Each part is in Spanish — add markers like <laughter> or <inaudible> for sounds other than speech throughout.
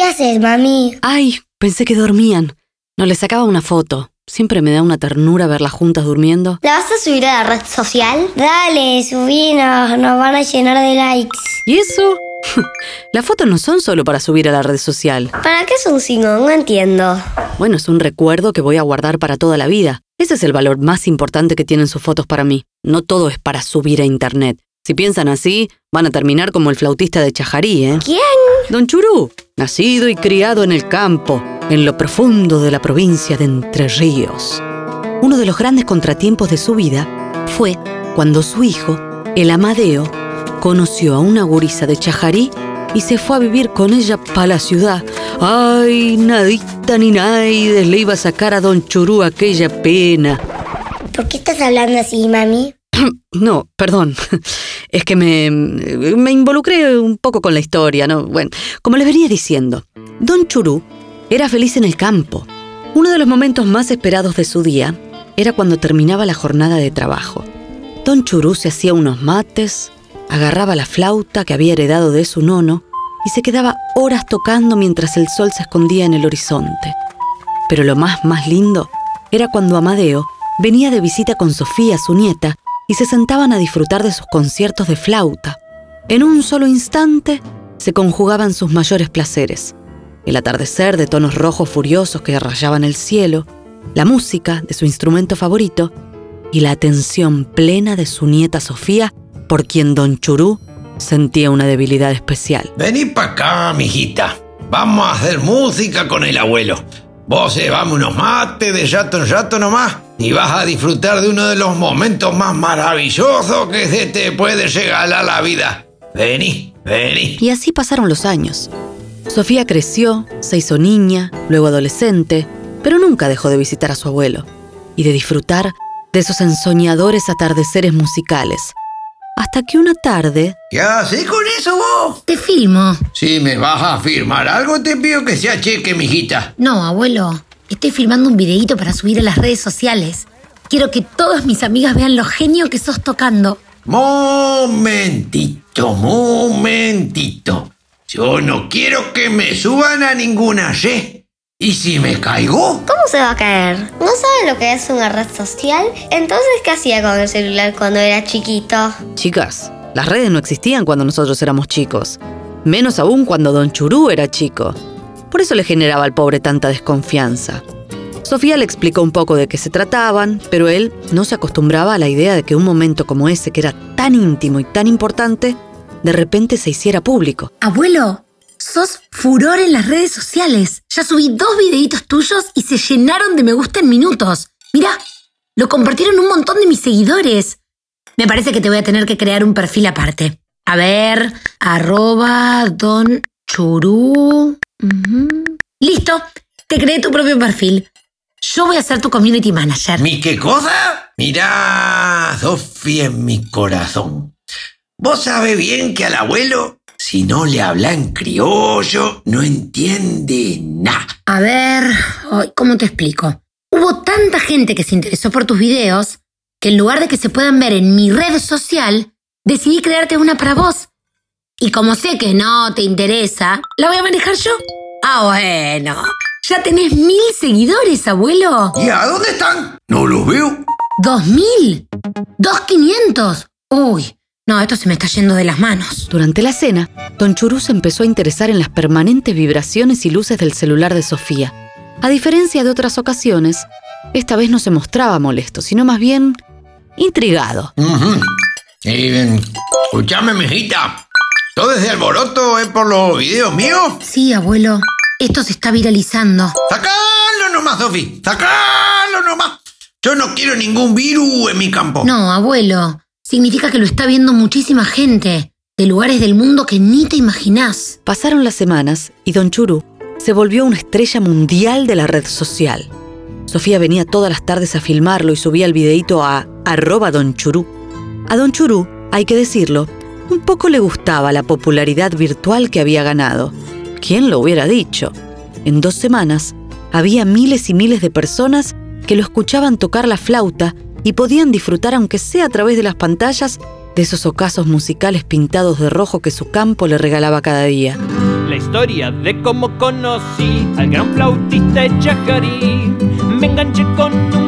¿Qué haces, mami? Ay, pensé que dormían. No les sacaba una foto. Siempre me da una ternura verlas juntas durmiendo. ¿La vas a subir a la red social? Dale, subinos, nos van a llenar de likes. ¿Y eso? <laughs> Las fotos no son solo para subir a la red social. ¿Para qué es un signo? No entiendo. Bueno, es un recuerdo que voy a guardar para toda la vida. Ese es el valor más importante que tienen sus fotos para mí. No todo es para subir a internet. Si piensan así, van a terminar como el flautista de Chajarí, ¿eh? ¿Quién? Don Churú, nacido y criado en el campo, en lo profundo de la provincia de Entre Ríos. Uno de los grandes contratiempos de su vida fue cuando su hijo, el Amadeo, conoció a una gurisa de Chajarí y se fue a vivir con ella para la ciudad. Ay, nadita ni nadie le iba a sacar a don Churú aquella pena. ¿Por qué estás hablando así, mami? <clears throat> No, perdón. Es que me, me involucré un poco con la historia, ¿no? Bueno, como les venía diciendo, Don Churú era feliz en el campo. Uno de los momentos más esperados de su día era cuando terminaba la jornada de trabajo. Don Churú se hacía unos mates, agarraba la flauta que había heredado de su nono y se quedaba horas tocando mientras el sol se escondía en el horizonte. Pero lo más, más lindo era cuando Amadeo venía de visita con Sofía, su nieta, y se sentaban a disfrutar de sus conciertos de flauta. En un solo instante se conjugaban sus mayores placeres. El atardecer de tonos rojos furiosos que rayaban el cielo, la música de su instrumento favorito y la atención plena de su nieta Sofía, por quien don Churú sentía una debilidad especial. Vení para acá, mijita. Vamos a hacer música con el abuelo. Vos llevame unos mates de rato en rato nomás y vas a disfrutar de uno de los momentos más maravillosos que se te puede regalar la vida. Vení, vení. Y así pasaron los años. Sofía creció, se hizo niña, luego adolescente, pero nunca dejó de visitar a su abuelo y de disfrutar de esos ensoñadores atardeceres musicales. Hasta que una tarde... ¿Qué haces con eso vos? Te filmo. Si me vas a firmar algo, te pido que sea cheque, mijita. No, abuelo. Estoy filmando un videíto para subir a las redes sociales. Quiero que todas mis amigas vean lo genio que sos tocando. Momentito, momentito. Yo no quiero que me suban a ninguna red. ¿Y si me caigo? ¿Cómo se va a caer? ¿No sabe lo que es una red social? Entonces, ¿qué hacía con el celular cuando era chiquito? Chicas, las redes no existían cuando nosotros éramos chicos. Menos aún cuando Don Churú era chico. Por eso le generaba al pobre tanta desconfianza. Sofía le explicó un poco de qué se trataban, pero él no se acostumbraba a la idea de que un momento como ese, que era tan íntimo y tan importante, de repente se hiciera público. Abuelo, sos furor en las redes sociales. Ya subí dos videitos tuyos y se llenaron de me gusta en minutos. Mira, lo compartieron un montón de mis seguidores. Me parece que te voy a tener que crear un perfil aparte. A ver, arroba don churú. Listo, te creé tu propio perfil. Yo voy a ser tu community manager. ¿Mi qué cosa? Mirá, Sofía en mi corazón. Vos sabés bien que al abuelo, si no le habla en criollo, no entiende nada. A ver, ¿cómo te explico? Hubo tanta gente que se interesó por tus videos que en lugar de que se puedan ver en mi red social, decidí crearte una para vos. Y como sé que no te interesa, la voy a manejar yo. Ah, bueno. Ya tenés mil seguidores, abuelo. ¿Y a dónde están? No los veo. ¿Dos mil? ¿Dos quinientos? Uy, no, esto se me está yendo de las manos. Durante la cena, Don Churú se empezó a interesar en las permanentes vibraciones y luces del celular de Sofía. A diferencia de otras ocasiones, esta vez no se mostraba molesto, sino más bien intrigado. Ujú. Y, ven, escuchame, mijita. ¿Todo ese alboroto es por los videos míos? Sí, abuelo, esto se está viralizando. ¡Sacalo nomás, Sofi! ¡Sacalo nomás! Yo no quiero ningún virus en mi campo. No, abuelo, significa que lo está viendo muchísima gente, de lugares del mundo que ni te imaginás. Pasaron las semanas y Don Churú se volvió una estrella mundial de la red social. Sofía venía todas las tardes a filmarlo y subía el videíto a arroba Don. A Don Churú, hay que decirlo, un poco le gustaba la popularidad virtual que había ganado. ¿Quién lo hubiera dicho? En dos semanas había miles y miles de personas que lo escuchaban tocar la flauta y podían disfrutar, aunque sea a través de las pantallas, de esos ocasos musicales pintados de rojo que su campo le regalaba cada día. la historia de cómo conocí al gran flautista Chajarí. Me enganché con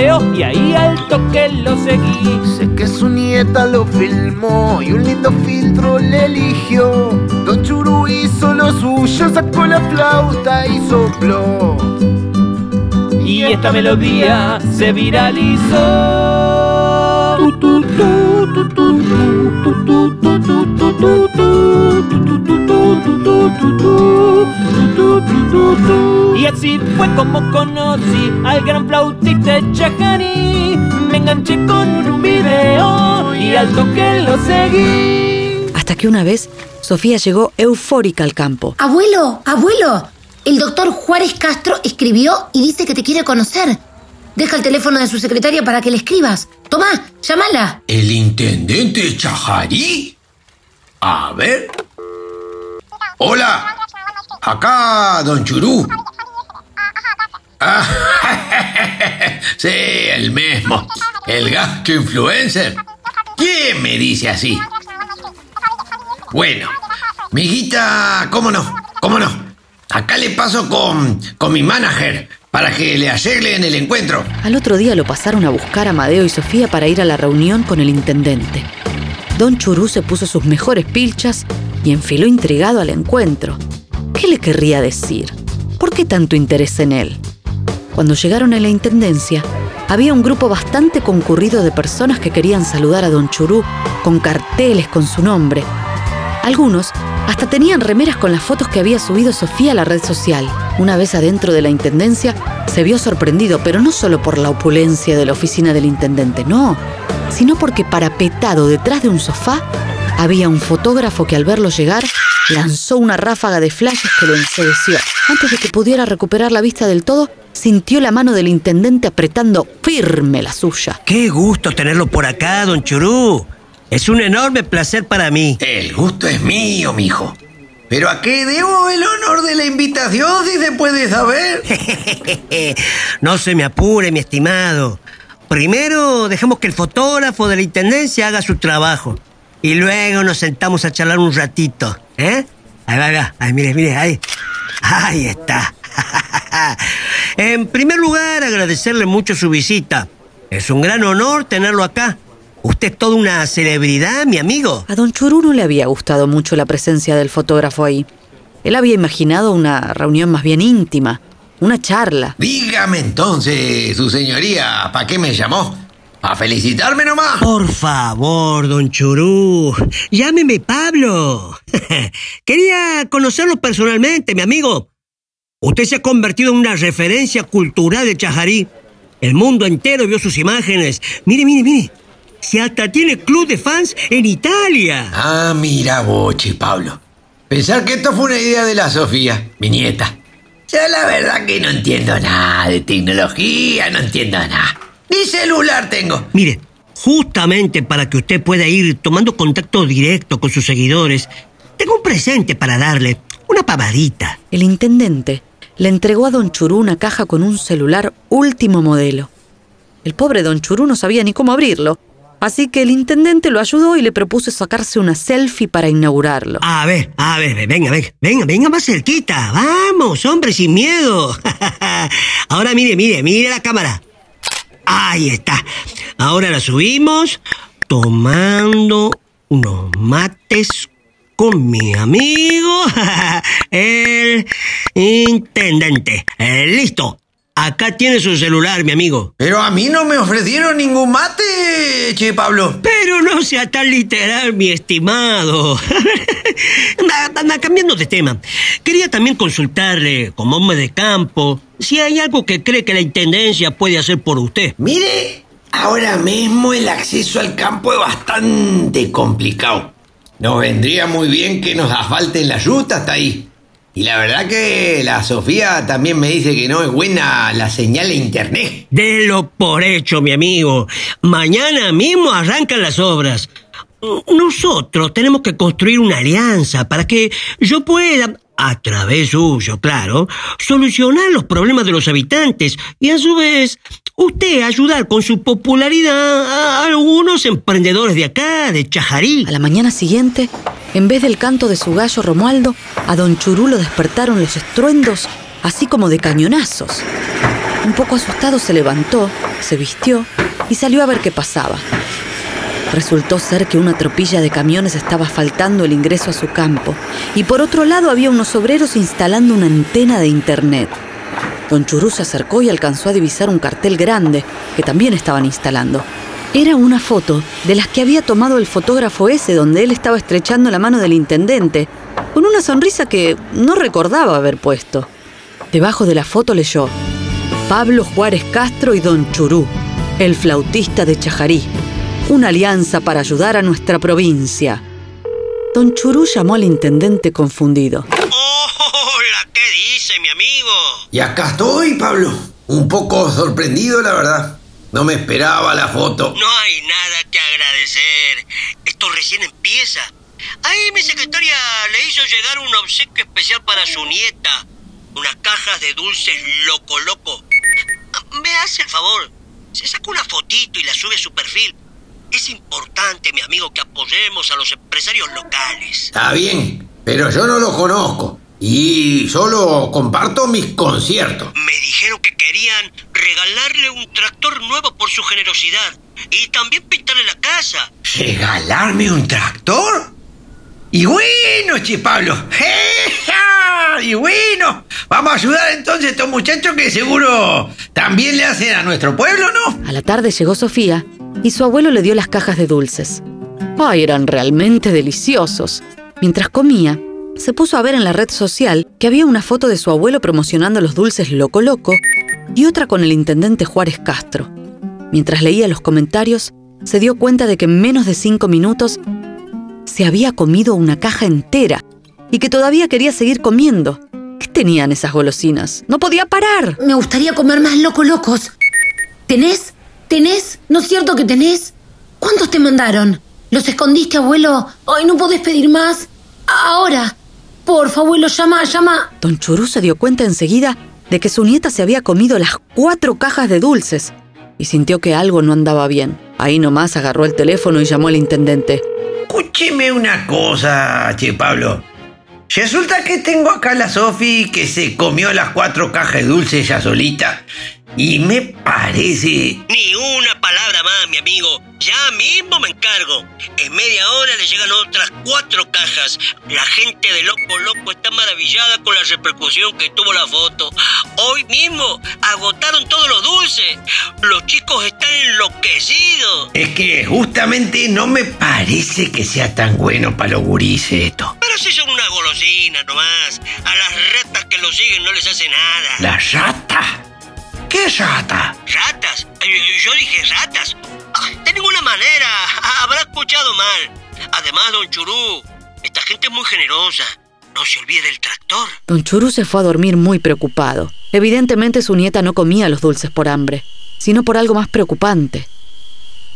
video y ahí al toque lo seguí. Sé que su nieta lo filmó y un lindo filtro le eligió. Don Churu hizo lo suyo, sacó la flauta y sopló. Y esta melodía se viralizó. Tu, tu, tu, Y así fue como conocí al gran flautista Chajarí. Me enganché con un video y al toque lo seguí. Hasta que una vez Sofía llegó eufórica al campo. Abuelo, abuelo, el doctor Juárez Castro escribió y dice que te quiere conocer. Deja el teléfono de su secretaria para que le escribas. Tomá, llámala. ¿El intendente Chajarí? A ver. Hola. Acá, don Churú. Ah, <laughs> sí, el mismo. El gasto influencer. ¿Quién me dice así? Bueno, mijita, ¿cómo no? ¿Cómo no? Acá le paso con, con mi manager para que le arreglen el encuentro. Al otro día lo pasaron a buscar a Madeo y Sofía para ir a la reunión con el intendente. Don Churú se puso sus mejores pilchas y enfiló intrigado al encuentro. ¿Qué le querría decir? ¿Por qué tanto interés en él? Cuando llegaron a la intendencia, había un grupo bastante concurrido de personas que querían saludar a Don Churú con carteles con su nombre. Algunos hasta tenían remeras con las fotos que había subido Sofía a la red social. Una vez adentro de la intendencia, se vio sorprendido, pero no solo por la opulencia de la oficina del intendente, no, sino porque parapetado detrás de un sofá había un fotógrafo que al verlo llegar lanzó una ráfaga de flashes que lo ensedeció. Antes de que pudiera recuperar la vista del todo, sintió la mano del intendente apretando firme la suya. Qué gusto tenerlo por acá, don Churú. Es un enorme placer para mí. El gusto es mío, mijo. Pero ¿a qué debo el honor de la invitación si se puede saber? <laughs> no se me apure, mi estimado. Primero dejemos que el fotógrafo de la intendencia haga su trabajo. Y luego nos sentamos a charlar un ratito. ¿Eh? Ahí va, ahí va. Ahí, mire, mire, ahí. Ahí está. <laughs> en primer lugar, agradecerle mucho su visita. Es un gran honor tenerlo acá. Usted es toda una celebridad, mi amigo. A don Churú no le había gustado mucho la presencia del fotógrafo ahí. Él había imaginado una reunión más bien íntima, una charla. Dígame entonces, su señoría, ¿para qué me llamó? ¿A felicitarme nomás? Por favor, don Churú, llámeme Pablo. <laughs> Quería conocerlo personalmente, mi amigo. Usted se ha convertido en una referencia cultural de Chajarí. El mundo entero vio sus imágenes. Mire, mire, mire. Si hasta tiene club de fans en Italia. Ah, mira, boche, Pablo. Pensar que esto fue una idea de la Sofía, mi nieta. Yo la verdad que no entiendo nada de tecnología, no entiendo nada. Ni celular tengo. Mire, justamente para que usted pueda ir tomando contacto directo con sus seguidores, tengo un presente para darle, una pavadita. El intendente le entregó a don Churú una caja con un celular último modelo. El pobre don Churú no sabía ni cómo abrirlo, así que el intendente lo ayudó y le propuso sacarse una selfie para inaugurarlo. A ver, a ver, venga, venga, venga, venga más cerquita. Vamos, hombre, sin miedo. <laughs> Ahora mire, mire, mire la cámara. Ahí está. Ahora la subimos tomando unos mates con mi amigo, <laughs> el intendente. Eh, listo. Acá tiene su celular, mi amigo. Pero a mí no me ofrecieron ningún mate, che Pablo. Pero no sea tan literal, mi estimado. <laughs> <laughs> Cambiando de tema. Quería también consultarle, como hombre de campo, si hay algo que cree que la intendencia puede hacer por usted. Mire, ahora mismo el acceso al campo es bastante complicado. Nos vendría muy bien que nos asfalten la ruta hasta ahí. Y la verdad que la Sofía también me dice que no es buena la señal de internet. Delo por hecho, mi amigo. Mañana mismo arrancan las obras. Nosotros tenemos que construir una alianza para que yo pueda, a través suyo, claro, solucionar los problemas de los habitantes y a su vez usted ayudar con su popularidad a algunos emprendedores de acá, de Chajarí. A la mañana siguiente, En vez del canto de su gallo Romualdo, a don Churú lo despertaron los estruendos, así como de cañonazos. Un poco asustado se levantó, se vistió y salió a ver qué pasaba. Resultó ser que una tropilla de camiones estaba faltando el ingreso a su campo y por otro lado había unos obreros instalando una antena de internet. Don Churú se acercó y alcanzó a divisar un cartel grande que también estaban instalando. Era una foto de las que había tomado el fotógrafo ese donde él estaba estrechando la mano del intendente, con una sonrisa que no recordaba haber puesto. Debajo de la foto leyó Pablo Juárez Castro y Don Churú, el flautista de Chajarí, una alianza para ayudar a nuestra provincia. Don Churú llamó al intendente confundido. Hola, ¿qué dice mi amigo? Y acá estoy, Pablo. Un poco sorprendido, la verdad. No me esperaba la foto. No hay nada que agradecer. Esto recién empieza. Ahí mi secretaria le hizo llegar un obsequio especial para su nieta. Unas cajas de dulces loco loco. Me hace el favor. Se saca una fotito y la sube a su perfil. Es importante, mi amigo, que apoyemos a los empresarios locales. Está bien, pero yo no lo conozco. Y solo comparto mis conciertos. Me dijeron que querían regalarle un tractor nuevo por su generosidad. Y también pintarle la casa. ¿Regalarme un tractor? Y bueno, che Pablo. <laughs> Y bueno, vamos a ayudar entonces a estos muchachos que seguro también le hacen a nuestro pueblo, ¿no? A la tarde llegó Sofía y su abuelo le dio las cajas de dulces. ¡Ay, eran realmente deliciosos! Mientras comía, se puso a ver en la red social que había una foto de su abuelo promocionando los dulces Loco Loco y otra con el intendente Juárez Castro. Mientras leía los comentarios, se dio cuenta de que en menos de cinco minutos se había comido una caja entera y que todavía quería seguir comiendo. ¿Qué tenían esas golosinas? No podía parar. Me gustaría comer más loco locos. ¿Tenés? ¿Tenés? ¿No es cierto que tenés? ¿Cuántos te mandaron? ¿Los escondiste, abuelo? Ay, no podés pedir más. Ahora. Porfa, abuelo, llama, llama. Don Churú se dio cuenta enseguida de que su nieta se había comido las cuatro cajas de dulces y sintió que algo no andaba bien. Ahí nomás agarró el teléfono y llamó al intendente. Escúcheme una cosa, che Pablo. Resulta que tengo acá a la Sofi que se comió las cuatro cajas de dulce ella solita. Y me parece... Ni una palabra más, mi amigo. Ya mismo me encargo. En media hora le llegan otras cuatro cajas. La gente de Loco Loco está maravillada con la repercusión que tuvo la foto. Hoy mismo agotaron todos los dulces. Los chicos están enloquecidos. Es que justamente no me parece que sea tan bueno para los gurises esto. Pero si son una golosina nomás. A las ratas que lo siguen no les hace nada. ¿La rata? ¿Qué rata? ¿Ratas? Yo dije ratas. Ah, De ninguna manera. Ah, Habrá escuchado mal. Además, don Churú, esta gente es muy generosa. No se olvide del tractor. Don Churú se fue a dormir muy preocupado. Evidentemente su nieta no comía los dulces por hambre, sino por algo más preocupante.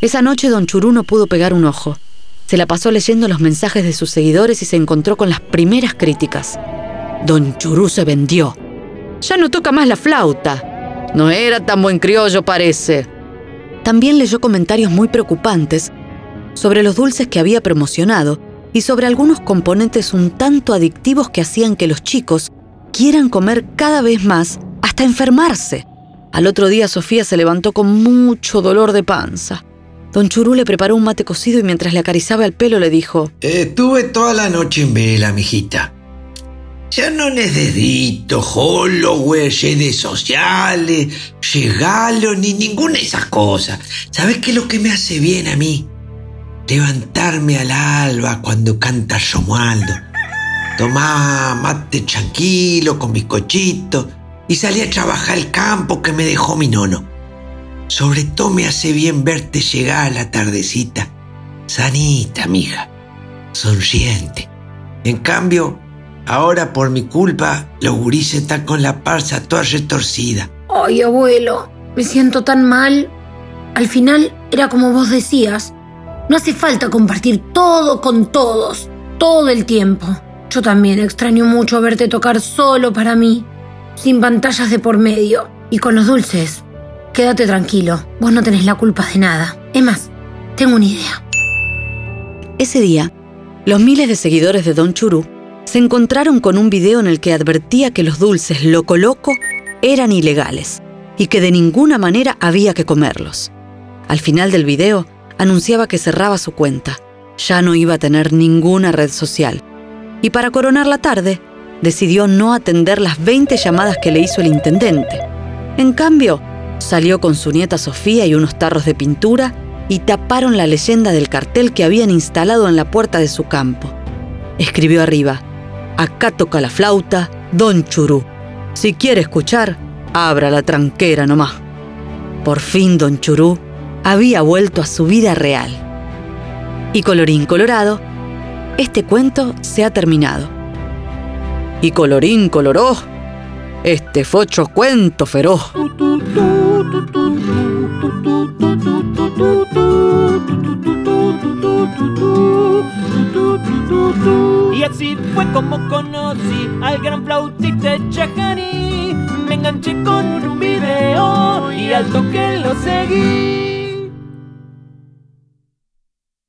Esa noche don Churú no pudo pegar un ojo. Se la pasó leyendo los mensajes de sus seguidores y se encontró con las primeras críticas. Don Churú se vendió. Ya no toca más la flauta. No era tan buen criollo, parece. También leyó comentarios muy preocupantes sobre los dulces que había promocionado y sobre algunos componentes un tanto adictivos que hacían que los chicos quieran comer cada vez más hasta enfermarse. Al otro día Sofía se levantó con mucho dolor de panza. Don Churú le preparó un mate cocido y mientras le acariciaba el pelo le dijo, Estuve toda la noche en vela, mijita. Ya no necesito Holloway, redes sociales, regalos, ni ninguna de esas cosas. ¿Sabes qué es lo que me hace bien a mí? Levantarme al alba cuando canta Romualdo. Tomar mate tranquilo con bizcochito y salir a trabajar al campo que me dejó mi nono. Sobre todo me hace bien verte llegar a la tardecita, sanita, mija, sonriente. En cambio, ahora por mi culpa, los gurises están con la panza toda retorcida. Ay, abuelo, me siento tan mal. Al final era como vos decías. No hace falta compartir todo con todos, todo el tiempo. Yo también extraño mucho verte tocar solo para mí, sin pantallas de por medio. Y con los dulces, quédate tranquilo, vos no tenés la culpa de nada. Es más, tengo una idea. Ese día, Los miles de seguidores de Don Churú se encontraron con un video en el que advertía que los dulces Loco Loco eran ilegales y que de ninguna manera había que comerlos. Al final del video anunciaba que cerraba su cuenta, ya no iba a tener ninguna red social. Y para coronar la tarde, decidió no atender las 20 llamadas que le hizo el intendente. En cambio, salió con su nieta Sofía y unos tarros de pintura y taparon la leyenda del cartel que habían instalado en la puerta de su campo. Escribió arriba, acá toca la flauta, Don Churú. Si quiere escuchar, abra la tranquera nomás. Por fin Don Churú había vuelto a su vida real. Y colorín colorado, este cuento se ha terminado. Y colorín coloró, este otro cuento feroz. Y así fue como conocí al gran flautista Chajani. Me enganché con un video y al toque lo seguí.